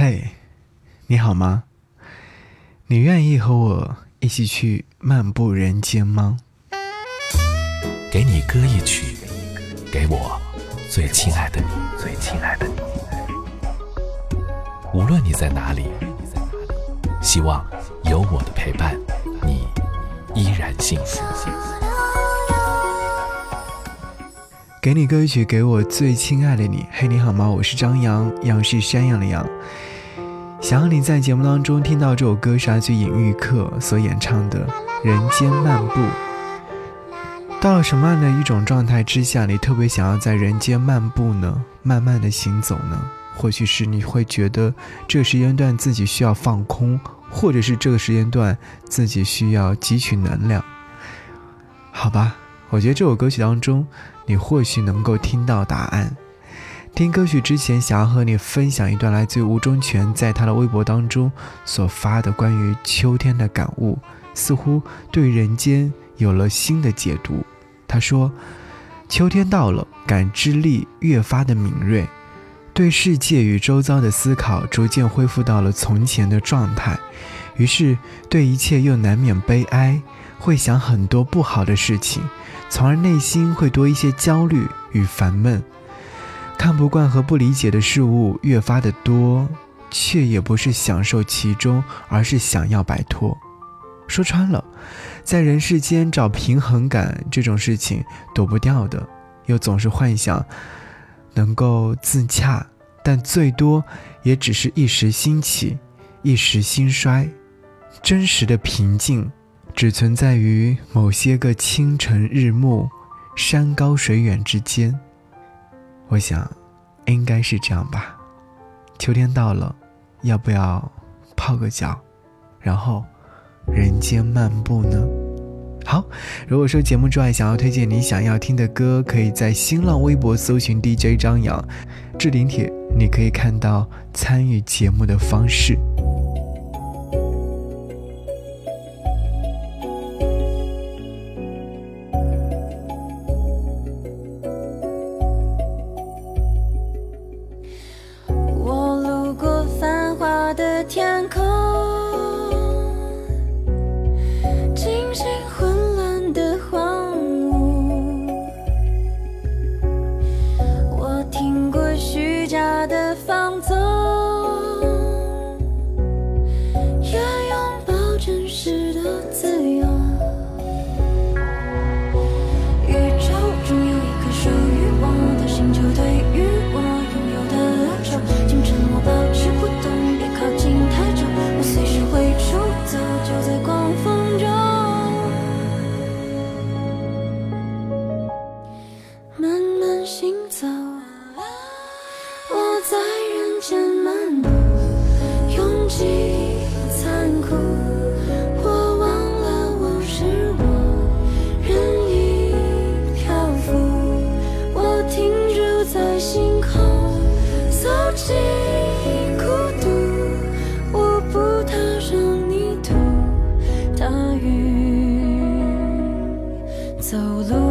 嘿，你好吗？你愿意和我一起去漫步人间吗？给你歌一曲，给我最亲爱的你，最亲爱的你。无论你在哪里，希望有我的陪伴，你依然幸福。给你歌曲，给我最亲爱的你。嘿，你好吗？我是张扬，杨是山羊的羊。想要你在节目当中听到这首歌是来自尹玉克所演唱的《人间漫步》。到了什么样的一种状态之下，你特别想要在人间漫步呢？慢慢的行走呢？或许是你会觉得这个时间段自己需要放空，或者是这个时间段自己需要汲取能量。好吧，我觉得这首歌曲当中。你或许能够听到答案。听歌曲之前，想要和你分享一段来自吴忠全在他的微博当中所发的关于秋天的感悟，似乎对人间有了新的解读。他说：“秋天到了，感知力越发的敏锐，对世界与周遭的思考逐渐恢复到了从前的状态，于是对一切又难免悲哀，会想很多不好的事情。”从而内心会多一些焦虑与烦闷，看不惯和不理解的事物越发的多，却也不是享受其中，而是想要摆脱。说穿了，在人世间找平衡感这种事情躲不掉的，又总是幻想能够自洽，但最多也只是一时兴起，一时兴衰，真实的平静。只存在于某些个清晨日暮、山高水远之间。我想，应该是这样吧。秋天到了，要不要泡个脚，然后人间漫步呢？好，如果说节目之外想要推荐你想要听的歌，可以在新浪微博搜寻 DJ 张扬，置顶帖你可以看到参与节目的方式。天空，云走路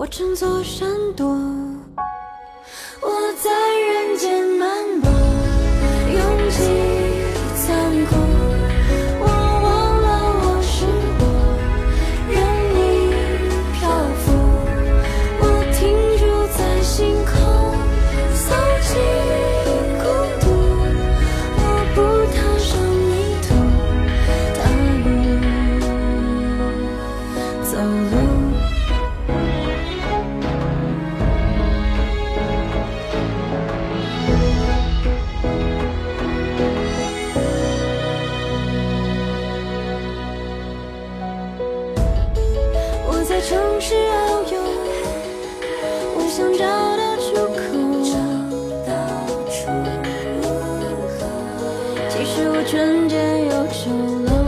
我乘坐闪躲我在人间能找到出口，找到出口。其实我瞬间又丑了。